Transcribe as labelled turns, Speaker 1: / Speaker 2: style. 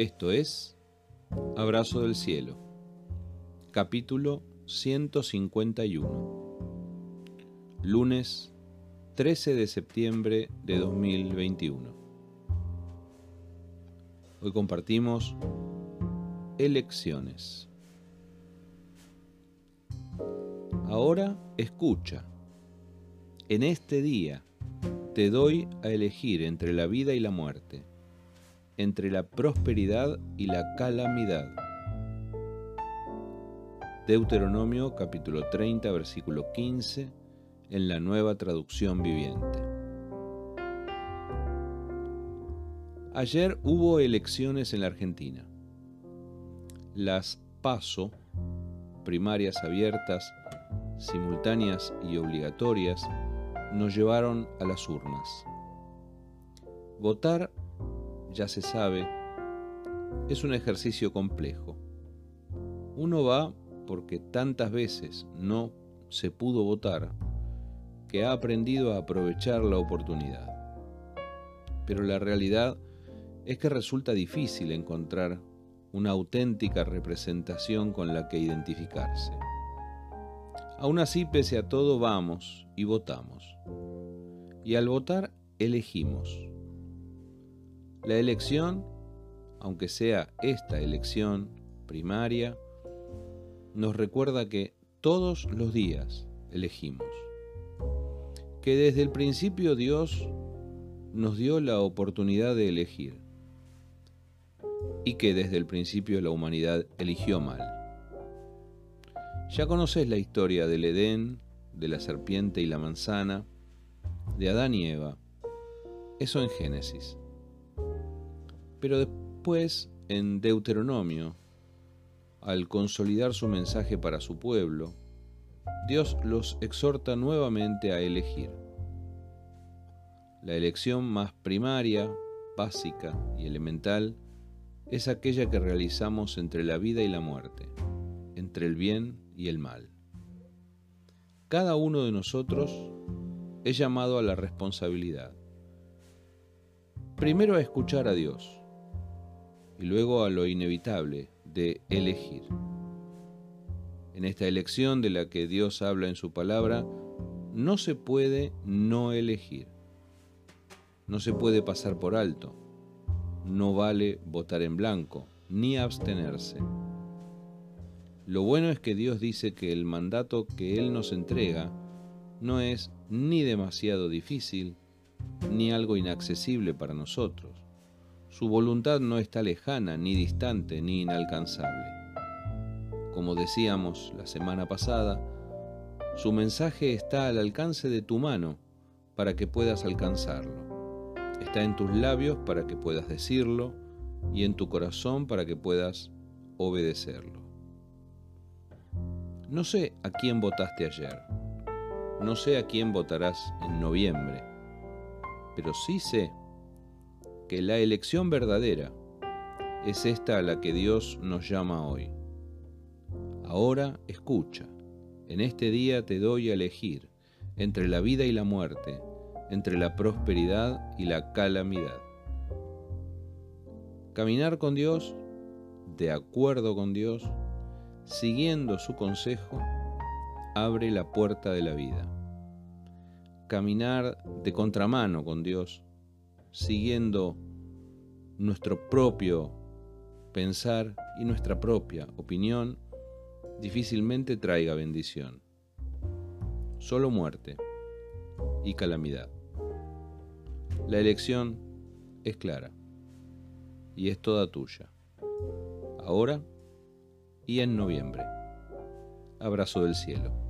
Speaker 1: Esto es Abrazo del Cielo, capítulo 151, lunes 13 de septiembre de 2021. Hoy compartimos elecciones. Ahora escucha. En este día te doy a elegir entre la vida y la muerte entre la prosperidad y la calamidad. Deuteronomio capítulo 30 versículo 15 en la nueva traducción viviente. Ayer hubo elecciones en la Argentina. Las PASO, primarias abiertas, simultáneas y obligatorias, nos llevaron a las urnas. Votar ya se sabe, es un ejercicio complejo. Uno va porque tantas veces no se pudo votar que ha aprendido a aprovechar la oportunidad. Pero la realidad es que resulta difícil encontrar una auténtica representación con la que identificarse. Aún así, pese a todo, vamos y votamos. Y al votar, elegimos. La elección, aunque sea esta elección primaria, nos recuerda que todos los días elegimos. Que desde el principio Dios nos dio la oportunidad de elegir. Y que desde el principio la humanidad eligió mal. Ya conoces la historia del Edén, de la serpiente y la manzana, de Adán y Eva. Eso en Génesis. Pero después, en Deuteronomio, al consolidar su mensaje para su pueblo, Dios los exhorta nuevamente a elegir. La elección más primaria, básica y elemental es aquella que realizamos entre la vida y la muerte, entre el bien y el mal. Cada uno de nosotros es llamado a la responsabilidad. Primero a escuchar a Dios y luego a lo inevitable de elegir. En esta elección de la que Dios habla en su palabra, no se puede no elegir. No se puede pasar por alto. No vale votar en blanco, ni abstenerse. Lo bueno es que Dios dice que el mandato que Él nos entrega no es ni demasiado difícil, ni algo inaccesible para nosotros. Su voluntad no está lejana, ni distante, ni inalcanzable. Como decíamos la semana pasada, su mensaje está al alcance de tu mano para que puedas alcanzarlo. Está en tus labios para que puedas decirlo y en tu corazón para que puedas obedecerlo. No sé a quién votaste ayer, no sé a quién votarás en noviembre, pero sí sé que la elección verdadera es esta a la que Dios nos llama hoy. Ahora escucha, en este día te doy a elegir entre la vida y la muerte, entre la prosperidad y la calamidad. Caminar con Dios, de acuerdo con Dios, siguiendo su consejo, abre la puerta de la vida. Caminar de contramano con Dios, siguiendo nuestro propio pensar y nuestra propia opinión, difícilmente traiga bendición. Solo muerte y calamidad. La elección es clara y es toda tuya. Ahora y en noviembre. Abrazo del cielo.